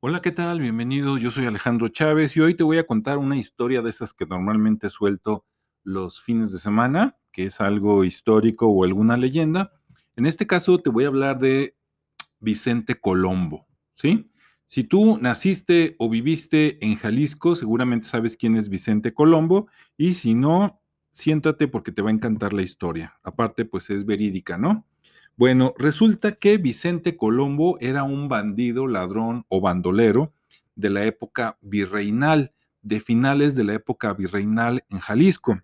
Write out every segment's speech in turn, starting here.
Hola, ¿qué tal? Bienvenido. Yo soy Alejandro Chávez y hoy te voy a contar una historia de esas que normalmente suelto los fines de semana, que es algo histórico o alguna leyenda. En este caso te voy a hablar de Vicente Colombo, ¿sí? Si tú naciste o viviste en Jalisco, seguramente sabes quién es Vicente Colombo y si no, siéntate porque te va a encantar la historia. Aparte, pues es verídica, ¿no? Bueno, resulta que Vicente Colombo era un bandido, ladrón o bandolero de la época virreinal, de finales de la época virreinal en Jalisco.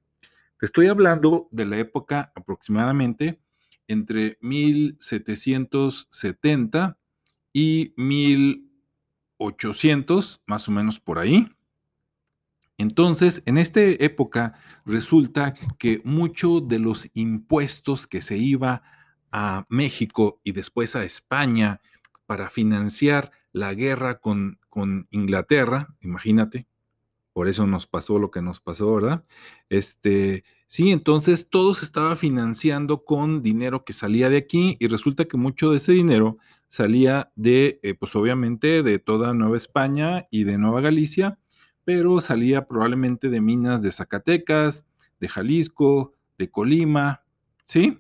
Estoy hablando de la época aproximadamente entre 1770 y 1800, más o menos por ahí. Entonces, en esta época resulta que muchos de los impuestos que se iba a México y después a España para financiar la guerra con, con Inglaterra, imagínate, por eso nos pasó lo que nos pasó, ¿verdad? Este, sí, entonces todo se estaba financiando con dinero que salía de aquí y resulta que mucho de ese dinero salía de, eh, pues obviamente, de toda Nueva España y de Nueva Galicia, pero salía probablemente de minas de Zacatecas, de Jalisco, de Colima, ¿sí?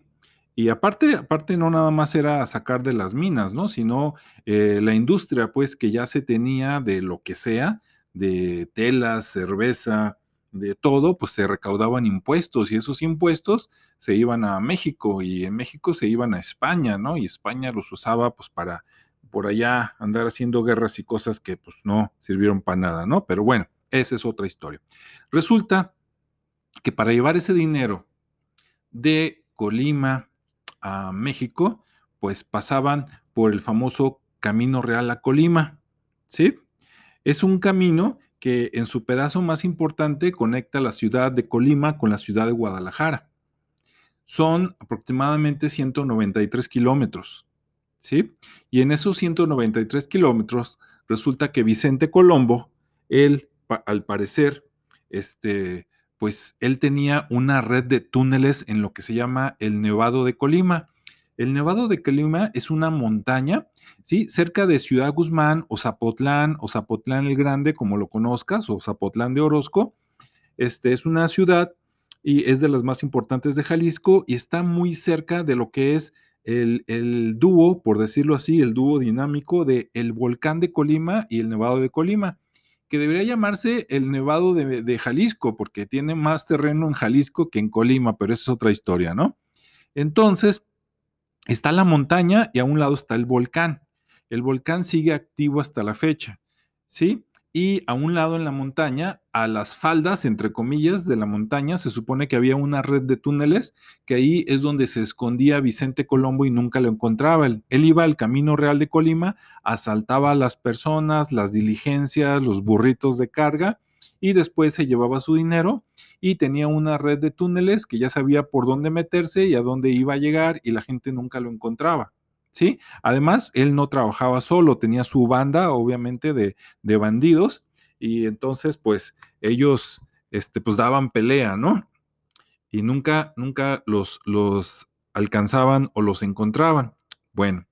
Y aparte, aparte no nada más era sacar de las minas, ¿no? Sino eh, la industria, pues, que ya se tenía de lo que sea, de telas, cerveza, de todo, pues se recaudaban impuestos y esos impuestos se iban a México y en México se iban a España, ¿no? Y España los usaba pues para por allá andar haciendo guerras y cosas que pues no sirvieron para nada, ¿no? Pero bueno, esa es otra historia. Resulta que para llevar ese dinero de Colima a México, pues pasaban por el famoso Camino Real a Colima, ¿sí? Es un camino que en su pedazo más importante conecta la ciudad de Colima con la ciudad de Guadalajara. Son aproximadamente 193 kilómetros, ¿sí? Y en esos 193 kilómetros resulta que Vicente Colombo, él, al parecer, este, pues él tenía una red de túneles en lo que se llama el Nevado de Colima. El Nevado de Colima es una montaña, ¿sí? Cerca de Ciudad Guzmán o Zapotlán o Zapotlán el Grande, como lo conozcas, o Zapotlán de Orozco. Este es una ciudad y es de las más importantes de Jalisco y está muy cerca de lo que es el, el dúo, por decirlo así, el dúo dinámico de el volcán de Colima y el Nevado de Colima que debería llamarse el Nevado de, Jalisco, porque tiene más terreno en Jalisco que en Colima, pero esa es otra historia, ¿no? Entonces, está la montaña y a un lado está el volcán. El volcán sigue activo hasta la fecha, ¿sí? Y a un lado en la montaña, a las faldas, entre comillas, de la montaña, se supone que había una red de túneles, que ahí es donde se escondía Vicente Colombo y nunca lo encontraba. Él, iba al Camino Real de Colima, asaltaba a las personas, las diligencias, los burritos de carga, y después se llevaba su dinero y tenía una red de túneles que ya sabía por dónde meterse y a dónde iba a llegar y la gente nunca lo encontraba. ¿Sí? Además, él no trabajaba solo, tenía su banda, obviamente, de, de bandidos, y entonces, pues, ellos, este, pues, daban pelea, ¿no? Y nunca, nunca los, los alcanzaban o los encontraban. Bueno,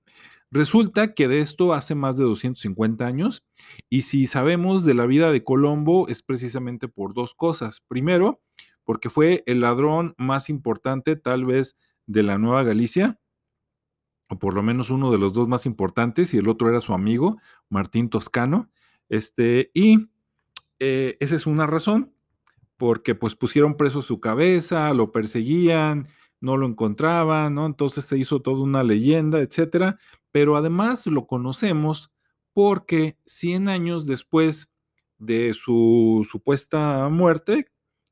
resulta que de esto hace más de 250 años, y si sabemos de la vida de Colombo es precisamente por dos cosas. Primero, porque fue el ladrón más importante tal vez de la Nueva Galicia, o por lo menos uno de los dos más importantes, y el otro era su amigo, Martín Toscano. Este, y eh, esa es una razón, porque pues pusieron preso su cabeza, lo perseguían, no lo encontraban, ¿no? Entonces se hizo toda una leyenda, etcétera. Pero además lo conocemos porque 100 años después de su supuesta muerte,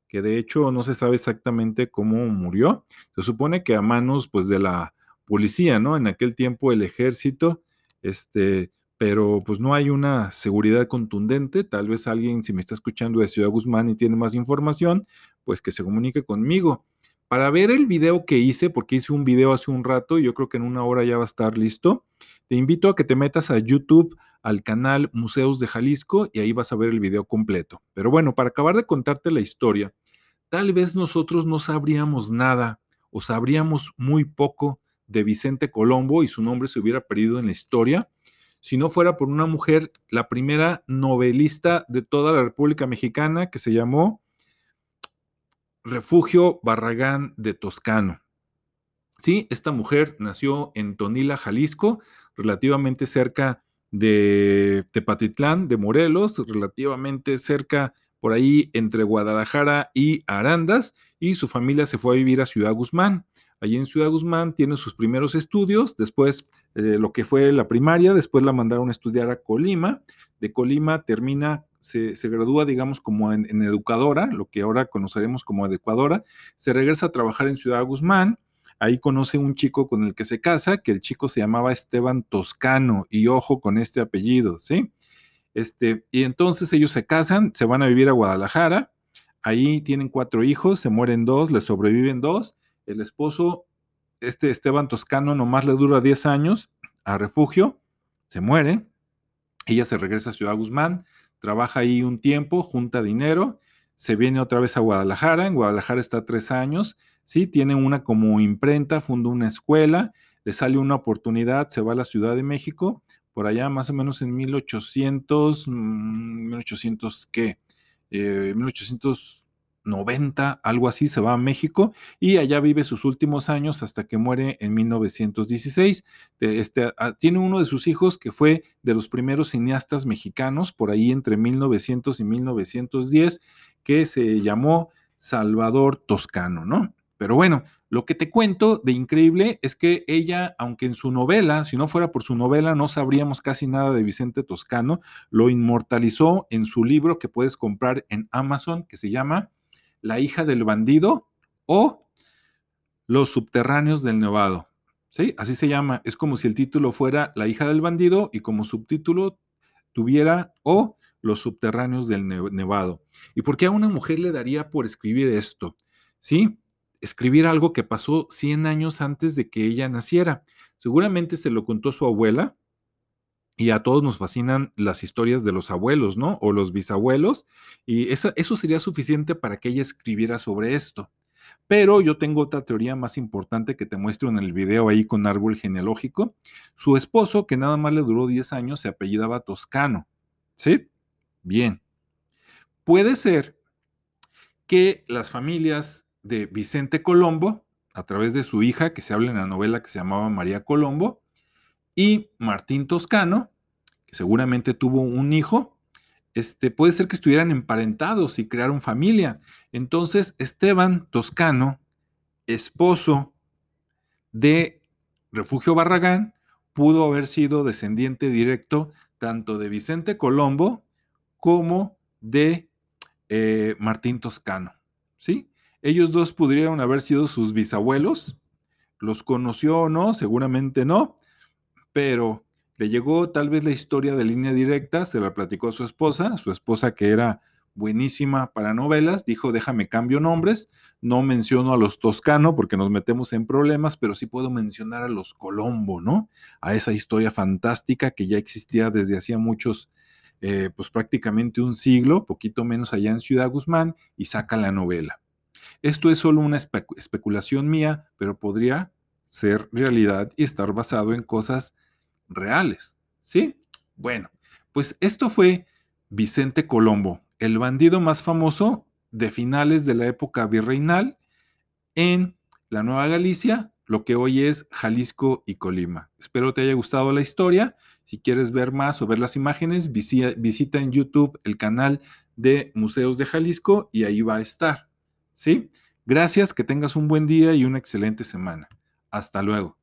que de hecho no se sabe exactamente cómo murió, se supone que a manos pues de la policía, ¿no? En aquel tiempo el ejército, este, pero pues no hay una seguridad contundente. Tal vez alguien, si me está escuchando de Ciudad Guzmán y tiene más información, pues que se comunique conmigo. Para ver el video que hice, porque hice un video hace un rato y yo creo que en una hora ya va a estar listo, te invito a que te metas a YouTube, al canal Museos de Jalisco y ahí vas a ver el video completo. Pero bueno, para acabar de contarte la historia, tal vez nosotros no sabríamos nada o sabríamos muy poco de Vicente Colombo y su nombre se hubiera perdido en la historia si no fuera por una mujer, la primera novelista de toda la República Mexicana que se llamó Refugio Barragán de Toscano. Sí, esta mujer nació en Tonila, Jalisco, relativamente cerca de Tepatitlán, de Morelos, relativamente cerca por ahí entre Guadalajara y Arandas, y su familia se fue a vivir a Ciudad Guzmán. Allí en Ciudad Guzmán tiene sus primeros estudios, después eh, lo que fue la primaria, después la mandaron a estudiar a Colima, de Colima termina, se, gradúa, digamos, como en, educadora, lo que ahora conoceremos como adecuadora, se regresa a trabajar en Ciudad Guzmán, ahí conoce un chico con el que se casa, que el chico se llamaba Esteban Toscano, y ojo con este apellido, ¿sí? Este, y entonces ellos se casan, se van a vivir a Guadalajara, ahí tienen cuatro hijos, se mueren dos, le sobreviven dos, el esposo, este Esteban Toscano, nomás le dura 10 años a refugio, se muere, ella se regresa a Ciudad Guzmán, trabaja ahí un tiempo, junta dinero, se viene otra vez a Guadalajara, en Guadalajara está tres años, sí, tiene una como imprenta, funda una escuela, le sale una oportunidad, se va a la Ciudad de México, por allá más o menos en 1800, 1800 mm, qué, eh, 1800 90, algo así, se va a México y allá vive sus últimos años hasta que muere en 1916. Este, ah, tiene uno de sus hijos que fue de los primeros cineastas mexicanos, por ahí entre 1900 y 1910, que se llamó Salvador Toscano, ¿no? Pero bueno, lo que te cuento de increíble es que ella, aunque en su novela, si no fuera por su novela, no sabríamos casi nada de Vicente Toscano, lo inmortalizó en su libro que puedes comprar en Amazon, que se llama la hija del bandido o Los subterráneos del nevado. ¿Sí? Así se llama. Es como si el título fuera La hija del bandido y como subtítulo tuviera o Los subterráneos del nevado. ¿Y por qué a una mujer le daría por escribir esto? ¿Sí? Escribir algo que pasó 100 años antes de que ella naciera. Seguramente se lo contó su abuela, y a todos nos fascinan las historias de los abuelos, ¿no? O los bisabuelos. Y eso sería suficiente para que ella escribiera sobre esto. Pero yo tengo otra teoría más importante que te muestro en el video ahí con árbol genealógico. Su esposo, que nada más le duró 10 años, se apellidaba Toscano. ¿Sí? Bien. Puede ser que las familias de Vicente Colombo, a través de su hija, que se habla en la novela que se llamaba María Colombo, y Martín Toscano, que seguramente tuvo un hijo, este, puede ser que estuvieran emparentados y crearon familia. Entonces, Esteban Toscano, esposo de Refugio Barragán, pudo haber sido descendiente directo tanto de Vicente Colombo como de eh, Martín Toscano. ¿sí? Ellos dos pudieron haber sido sus bisabuelos. ¿Los conoció o no? Seguramente no pero le llegó tal vez la historia de línea directa, se la platicó a su esposa, su esposa que era buenísima para novelas, dijo, déjame cambio nombres, no menciono a los Toscano porque nos metemos en problemas, pero sí puedo mencionar a los Colombo, ¿no? A esa historia fantástica que ya existía desde hacía muchos, eh, pues prácticamente un siglo, poquito menos allá en Ciudad Guzmán, y saca la novela. Esto es solo una especulación mía, pero podría ser realidad y estar basado en cosas reales. ¿Sí? Bueno, pues esto fue Vicente Colombo, el bandido más famoso de finales de la época virreinal en la Nueva Galicia, lo que hoy es Jalisco y Colima. Espero te haya gustado la historia. Si quieres ver más o ver las imágenes, visita en YouTube el canal de Museos de Jalisco y ahí va a estar. ¿Sí? Gracias, que tengas un buen día y una excelente semana. Hasta luego.